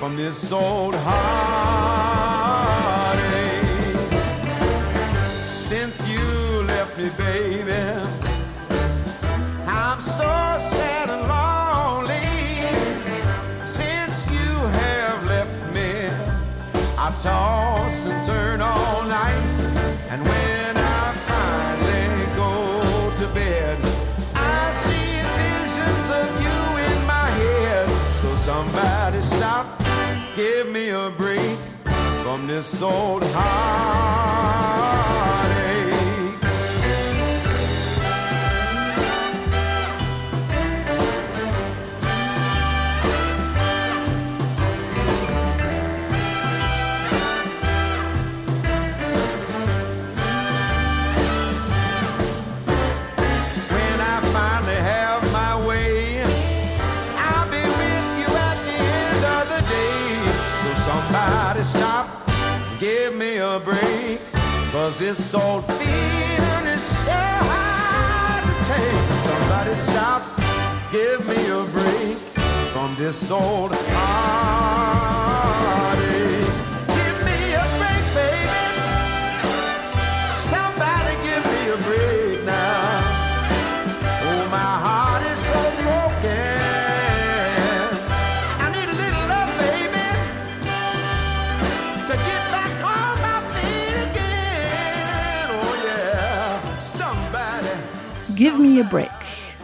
From this old heartache. Since you left me, baby, I'm so sad and lonely. Since you have left me, I toss and turn all night. And when I finally go to bed, I see visions of you in my head. So somebody stop, give me a break from this old heartache. Give me a break. Cause this old feeling is so hard to take. Somebody stop, give me a break from this old heartache. Give me a break.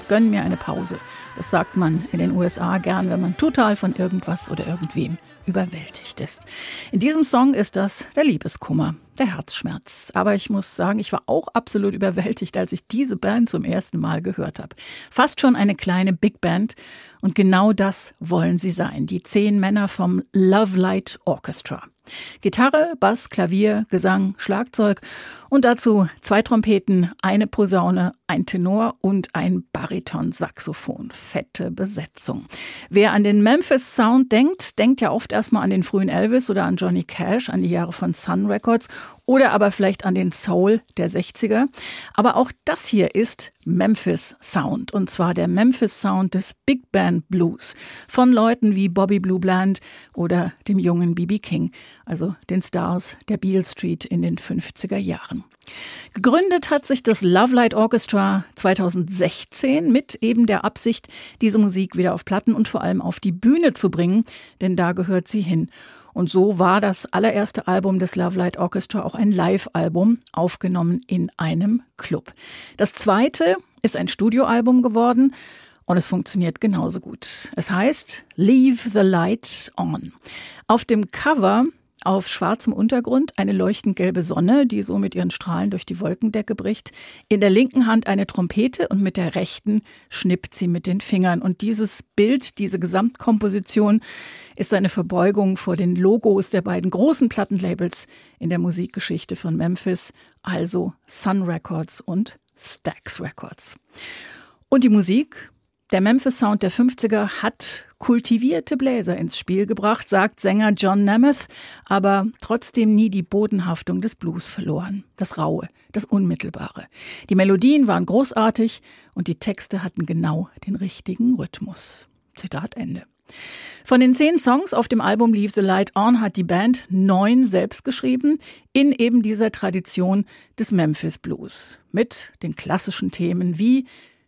Gönn mir eine Pause. Das sagt man in den USA gern, wenn man total von irgendwas oder irgendwem überwältigt ist. In diesem Song ist das der Liebeskummer, der Herzschmerz. Aber ich muss sagen, ich war auch absolut überwältigt, als ich diese Band zum ersten Mal gehört habe. Fast schon eine kleine Big Band. Und genau das wollen sie sein. Die zehn Männer vom Love Light Orchestra. Gitarre, Bass, Klavier, Gesang, Schlagzeug und dazu zwei Trompeten, eine Posaune, ein Tenor und ein Bariton-Saxophon. Fette Besetzung. Wer an den Memphis Sound denkt, denkt ja oft erstmal an den frühen Elvis oder an Johnny Cash, an die Jahre von Sun Records oder aber vielleicht an den Soul der 60er. Aber auch das hier ist Memphis Sound und zwar der Memphis Sound des Big Band Blues von Leuten wie Bobby Blue Bland oder dem jungen B.B. King, also den Stars der Beale Street in den 50er Jahren. Gegründet hat sich das Love Light Orchestra 2016 mit eben der Absicht, diese Musik wieder auf Platten und vor allem auf die Bühne zu bringen, denn da gehört sie hin. Und so war das allererste Album des Love Light Orchestra auch ein Live-Album, aufgenommen in einem Club. Das zweite ist ein Studioalbum geworden und es funktioniert genauso gut. Es heißt Leave the Light On. Auf dem Cover auf schwarzem Untergrund eine leuchtend gelbe Sonne, die so mit ihren Strahlen durch die Wolkendecke bricht. In der linken Hand eine Trompete und mit der rechten schnippt sie mit den Fingern. Und dieses Bild, diese Gesamtkomposition ist eine Verbeugung vor den Logos der beiden großen Plattenlabels in der Musikgeschichte von Memphis, also Sun Records und Stax Records. Und die Musik, der Memphis Sound der 50er hat kultivierte Bläser ins Spiel gebracht, sagt Sänger John Nemeth, aber trotzdem nie die Bodenhaftung des Blues verloren. Das Raue, das Unmittelbare. Die Melodien waren großartig und die Texte hatten genau den richtigen Rhythmus. Zitat Ende. Von den zehn Songs auf dem Album Leave the Light On hat die Band neun selbst geschrieben, in eben dieser Tradition des Memphis Blues. Mit den klassischen Themen wie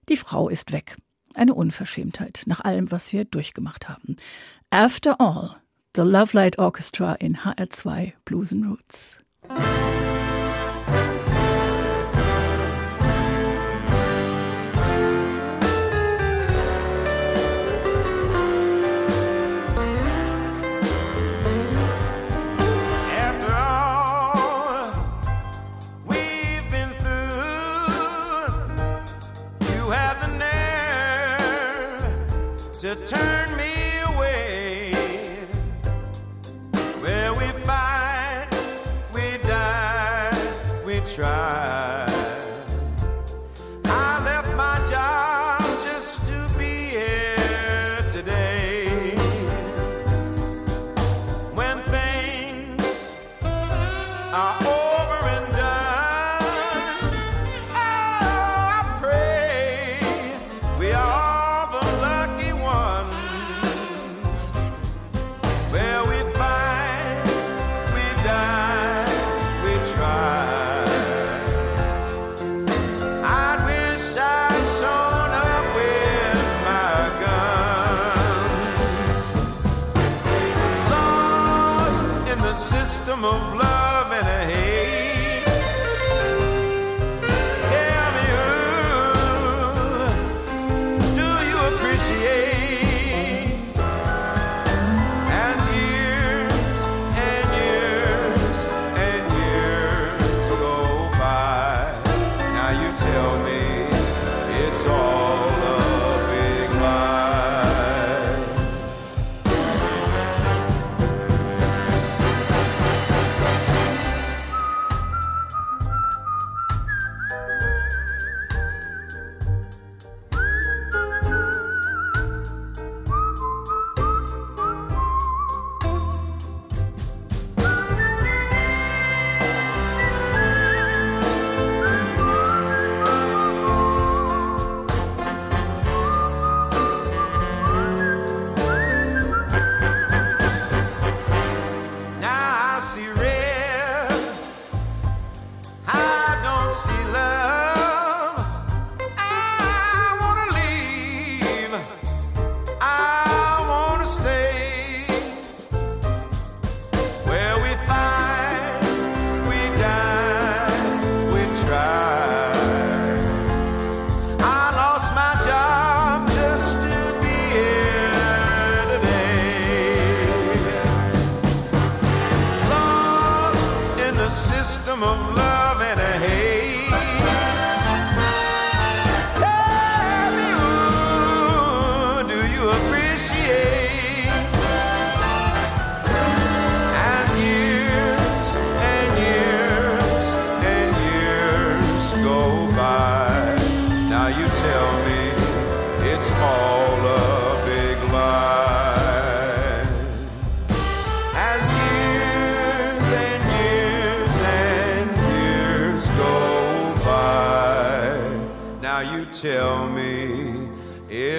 Die Frau ist weg, eine Unverschämtheit nach allem, was wir durchgemacht haben. After All, The Love Light Orchestra in HR2 Blues and Roots. to turn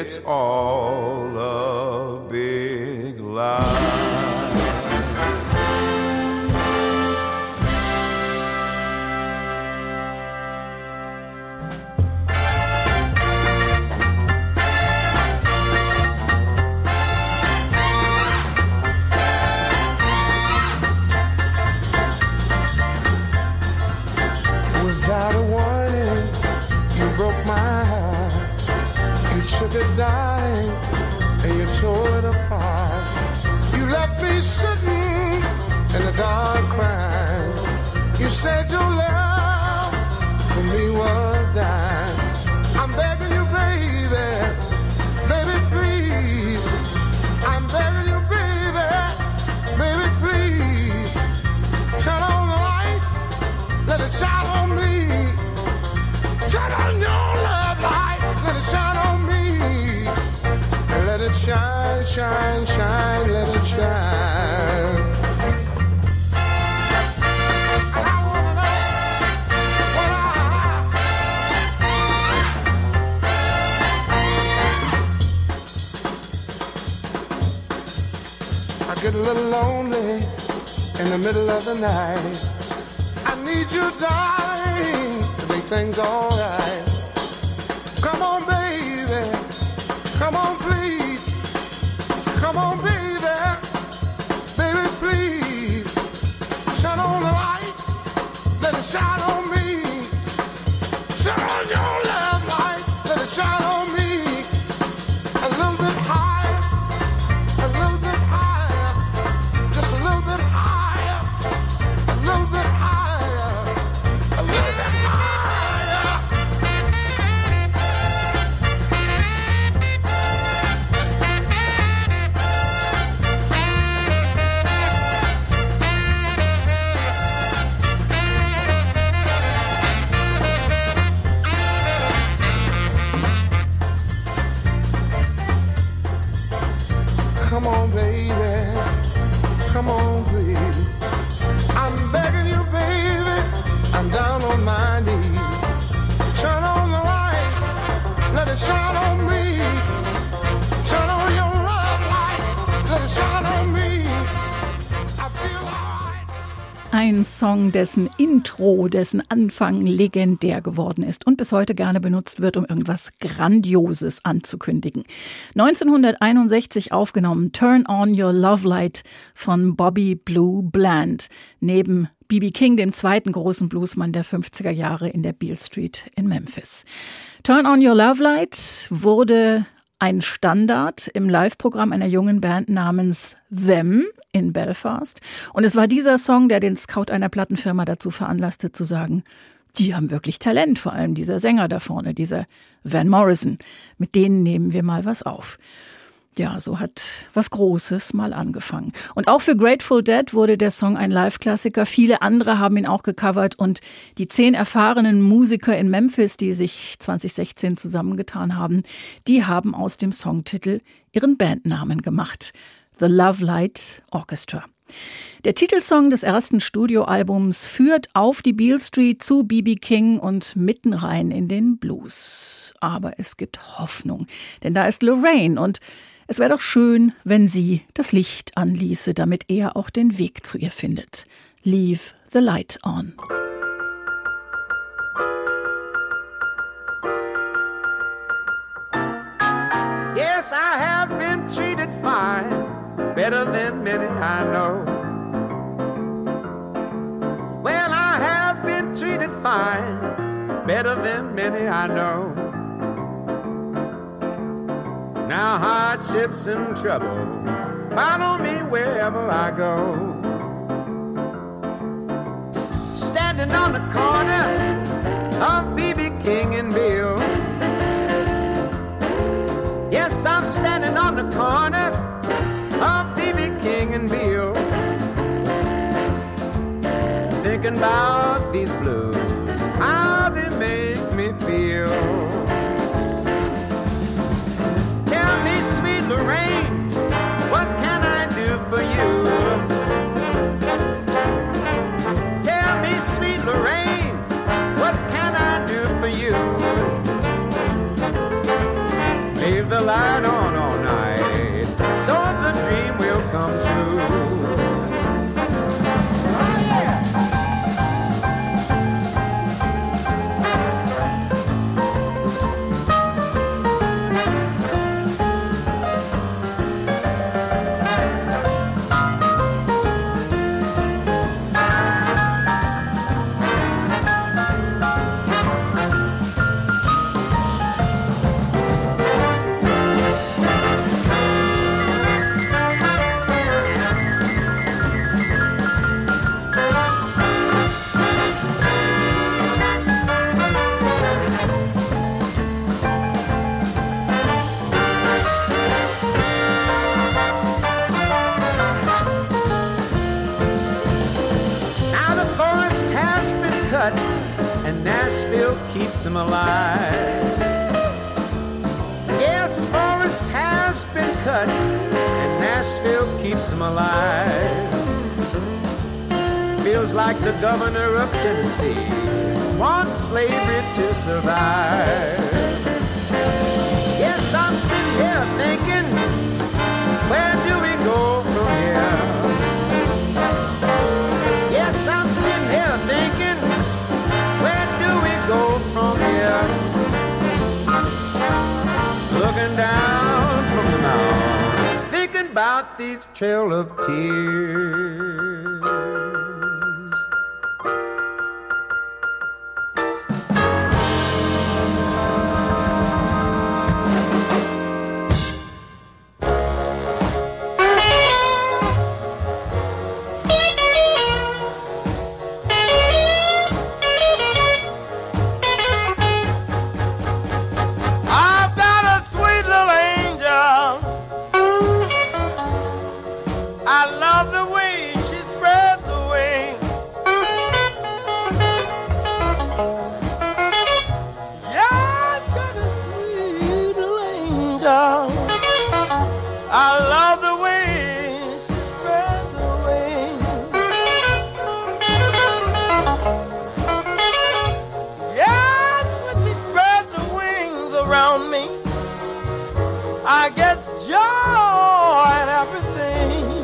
it's all it shine, shine, shine, let it shine. get a little lonely in the middle of the night. I need you, darling, to make things alright. Song, dessen Intro, dessen Anfang legendär geworden ist und bis heute gerne benutzt wird, um irgendwas Grandioses anzukündigen. 1961 aufgenommen Turn On Your Love Light von Bobby Blue Bland, neben B.B. King, dem zweiten großen Bluesmann der 50er Jahre in der Beale Street in Memphis. Turn On Your Love Light wurde ein Standard im Live-Programm einer jungen Band namens Them in Belfast. Und es war dieser Song, der den Scout einer Plattenfirma dazu veranlasste zu sagen, die haben wirklich Talent, vor allem dieser Sänger da vorne, dieser Van Morrison. Mit denen nehmen wir mal was auf ja, so hat was Großes mal angefangen. Und auch für Grateful Dead wurde der Song ein Live-Klassiker. Viele andere haben ihn auch gecovert und die zehn erfahrenen Musiker in Memphis, die sich 2016 zusammengetan haben, die haben aus dem Songtitel ihren Bandnamen gemacht. The Love Light Orchestra. Der Titelsong des ersten Studioalbums führt auf die Beale Street zu BB King und mitten rein in den Blues. Aber es gibt Hoffnung, denn da ist Lorraine und es wäre doch schön, wenn sie das Licht anließe, damit er auch den Weg zu ihr findet. Leave the light on. Yes, I have been treated fine, better than many I know. Well, I have been treated fine, better than many I know. Now hardships and trouble follow me wherever I go. Standing on the corner of BB King and Bill. Yes, I'm standing on the corner of BB King and Bill. Thinking about these blues, keeps them alive. Yes, forest has been cut, and Nashville keeps them alive. Feels like the governor of Tennessee wants slavery to survive. Yes, I'm sitting here thinking, where do we go about these trail of tears. rain.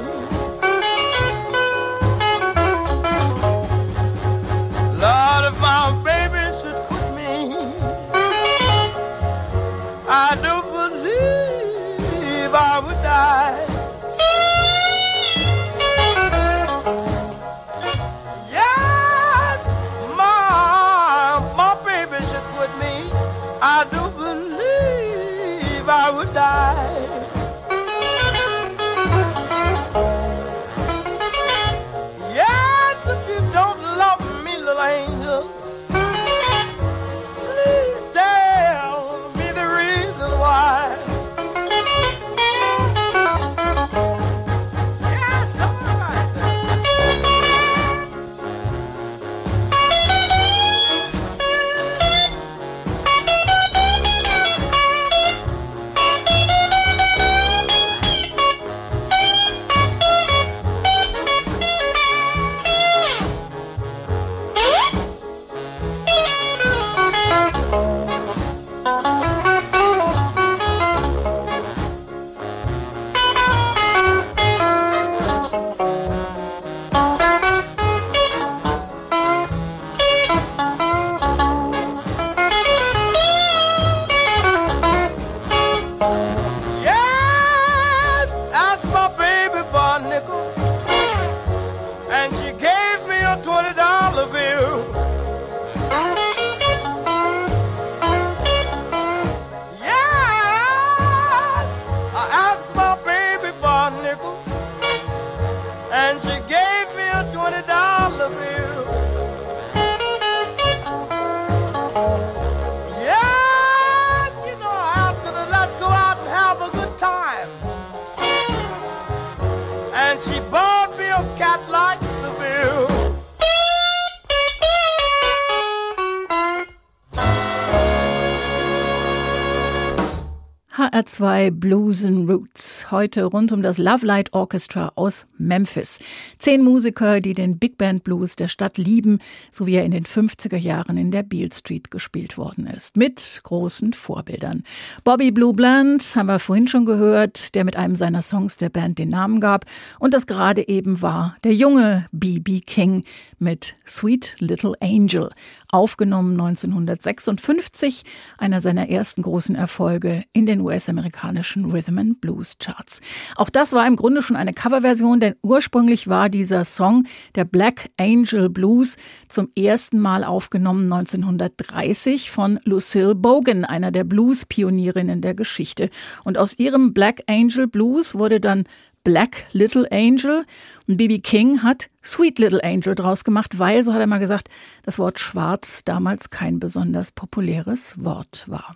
HR2 Blues and Roots. Heute rund um das Love Light Orchestra aus Memphis. Zehn Musiker, die den Big Band Blues der Stadt lieben, so wie er in den 50er Jahren in der Beale Street gespielt worden ist. Mit großen Vorbildern. Bobby Blue Bland haben wir vorhin schon gehört, der mit einem seiner Songs der Band den Namen gab. Und das gerade eben war der junge B.B. King mit Sweet Little Angel. Aufgenommen 1956, einer seiner ersten großen Erfolge in den US-amerikanischen Rhythm and Blues Charts. Auch das war im Grunde schon eine Coverversion, denn ursprünglich war dieser Song, der Black Angel Blues, zum ersten Mal aufgenommen 1930 von Lucille Bogan, einer der Blues-Pionierinnen der Geschichte. Und aus ihrem Black Angel Blues wurde dann Black Little Angel. Und B.B. King hat Sweet Little Angel draus gemacht, weil, so hat er mal gesagt, das Wort schwarz damals kein besonders populäres Wort war.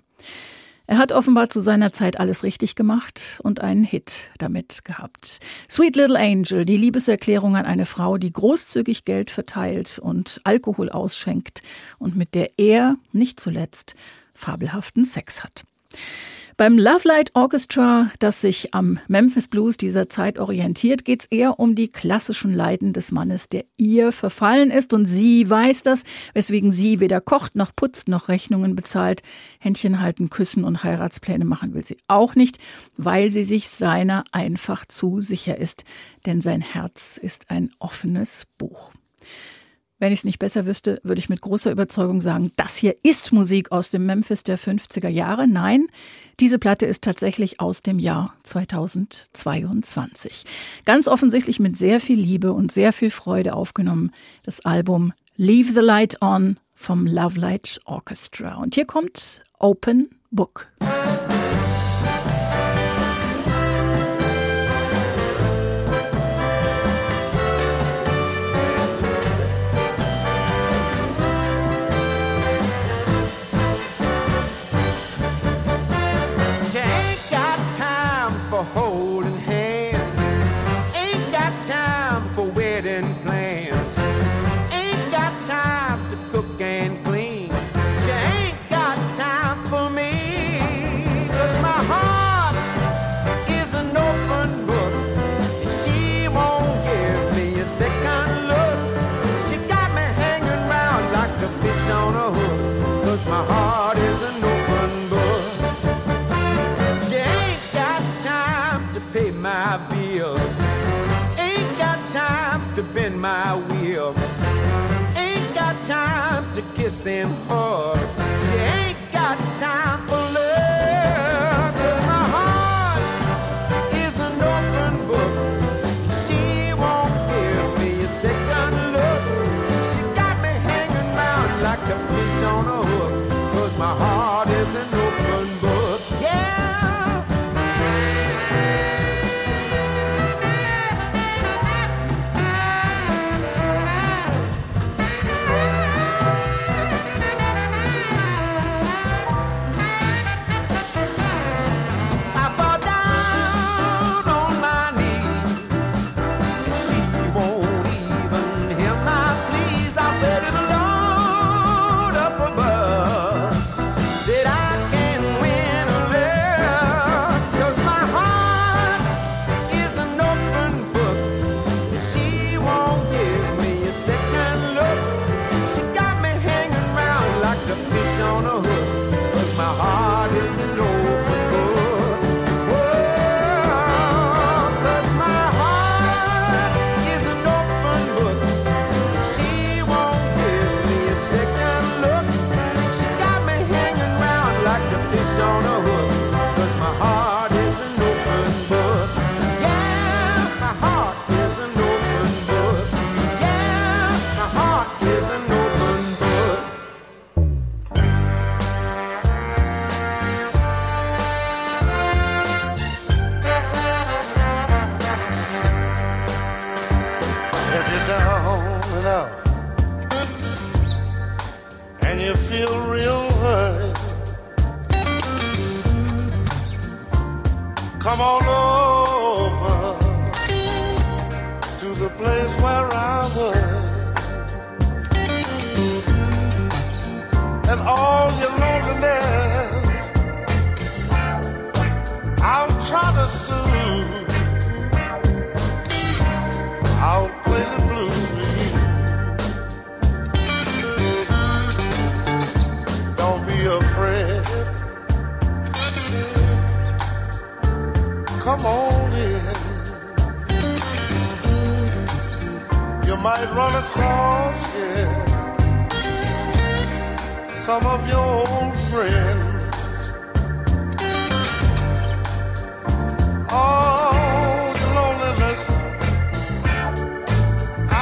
Er hat offenbar zu seiner Zeit alles richtig gemacht und einen Hit damit gehabt. Sweet Little Angel, die Liebeserklärung an eine Frau, die großzügig Geld verteilt und Alkohol ausschenkt und mit der er, nicht zuletzt, fabelhaften Sex hat. Beim Love Light Orchestra, das sich am Memphis Blues dieser Zeit orientiert, geht es eher um die klassischen Leiden des Mannes, der ihr verfallen ist. Und sie weiß das, weswegen sie weder kocht noch putzt noch Rechnungen bezahlt. Händchen halten, küssen und Heiratspläne machen will sie auch nicht, weil sie sich seiner einfach zu sicher ist. Denn sein Herz ist ein offenes Buch. Wenn ich es nicht besser wüsste, würde ich mit großer Überzeugung sagen, das hier ist Musik aus dem Memphis der 50er Jahre. Nein, diese Platte ist tatsächlich aus dem Jahr 2022. Ganz offensichtlich mit sehr viel Liebe und sehr viel Freude aufgenommen. Das Album Leave the Light On vom Love Light Orchestra. Und hier kommt Open Book. She You might run across here some of your old friends. Oh, the loneliness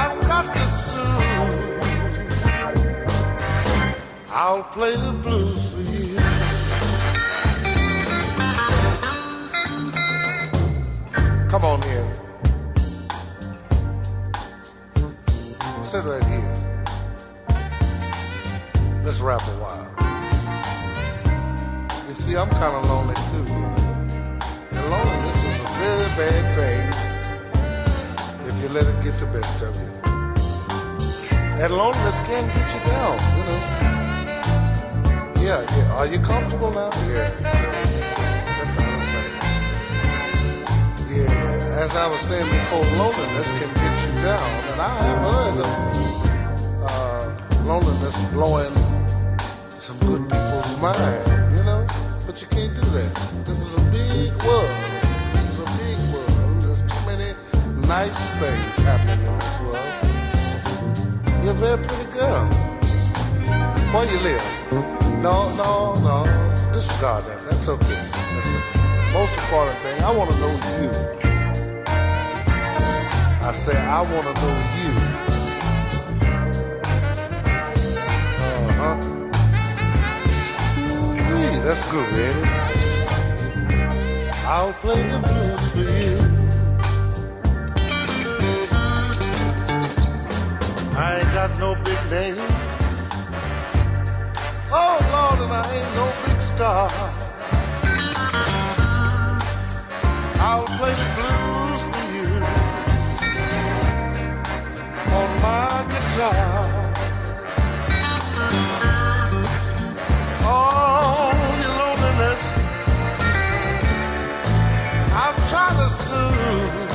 I've got to soothe. I'll play the blues for you. Come on in. Sit right here. Let's rap a while. You see, I'm kind of lonely too. And loneliness is a very bad thing if you let it get the best of you. And loneliness can get you down, you know. Yeah, yeah. Are you comfortable now? Yeah. As I was saying before, loneliness can get you down, and I have heard of uh, loneliness blowing some good people's mind, you know. But you can't do that. This is a big world. This is a big world. There's too many nice things happening in this world. You're a very pretty girl. Where you live? No, no, no. Disregard that. That's okay. That's the most important thing. I want to know you. I say I want to know you. Uh huh. Ooh, that's good, baby. I'll play the blues for you. I ain't got no big name. Oh Lord, and I ain't no big star. Your loneliness, I've tried to soothe.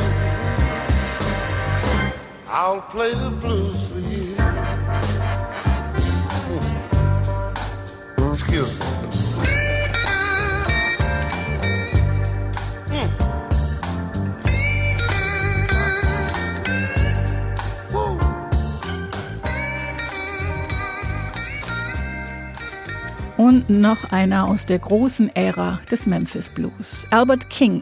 I'll play the blues for you. Excuse me. Noch einer aus der großen Ära des Memphis Blues, Albert King.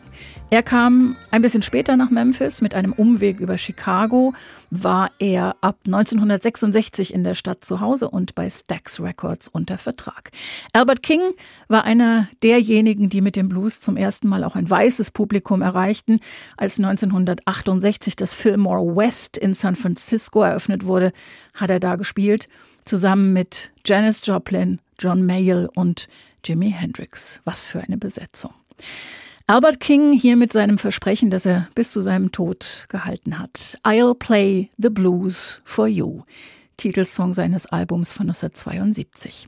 Er kam ein bisschen später nach Memphis mit einem Umweg über Chicago, war er ab 1966 in der Stadt zu Hause und bei Stax Records unter Vertrag. Albert King war einer derjenigen, die mit dem Blues zum ersten Mal auch ein weißes Publikum erreichten, als 1968 das Fillmore West in San Francisco eröffnet wurde, hat er da gespielt, zusammen mit Janis Joplin, John Mayall und Jimi Hendrix. Was für eine Besetzung. Albert King hier mit seinem Versprechen, das er bis zu seinem Tod gehalten hat. I'll play the blues for you. Titelsong seines Albums von 1972.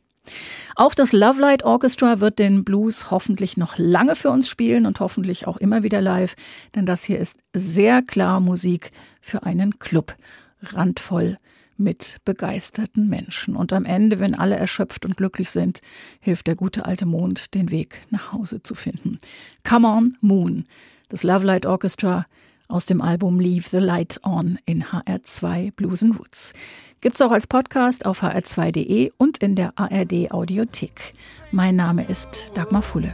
Auch das Love Light Orchestra wird den Blues hoffentlich noch lange für uns spielen und hoffentlich auch immer wieder live, denn das hier ist sehr klar Musik für einen Club. Randvoll mit begeisterten Menschen. Und am Ende, wenn alle erschöpft und glücklich sind, hilft der gute alte Mond, den Weg nach Hause zu finden. Come on, Moon. Das Love Light Orchestra aus dem Album Leave the Light On in HR2 Blues and Roots. Gibt's auch als Podcast auf hr2.de und in der ARD Audiothek. Mein Name ist Dagmar Fulle.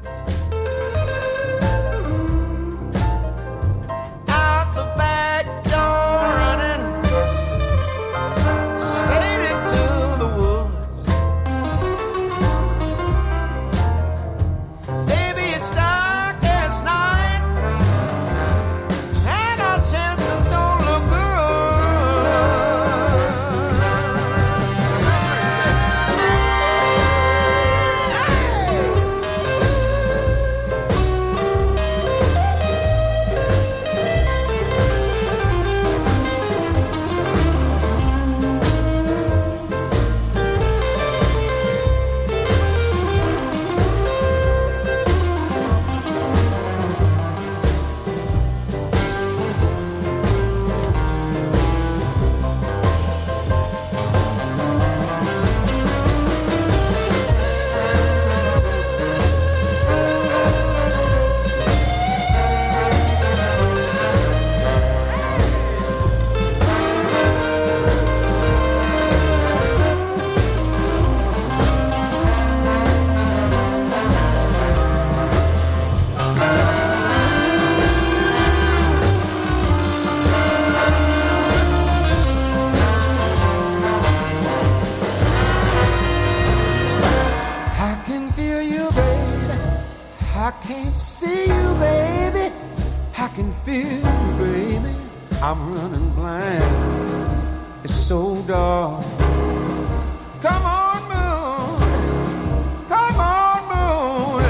Come on, moon. Come on, moon.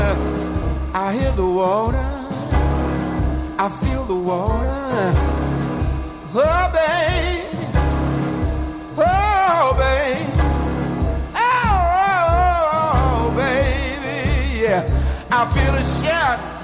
I hear the water. I feel the water. Oh, baby. Oh, baby. Oh, baby. Yeah. I feel a shot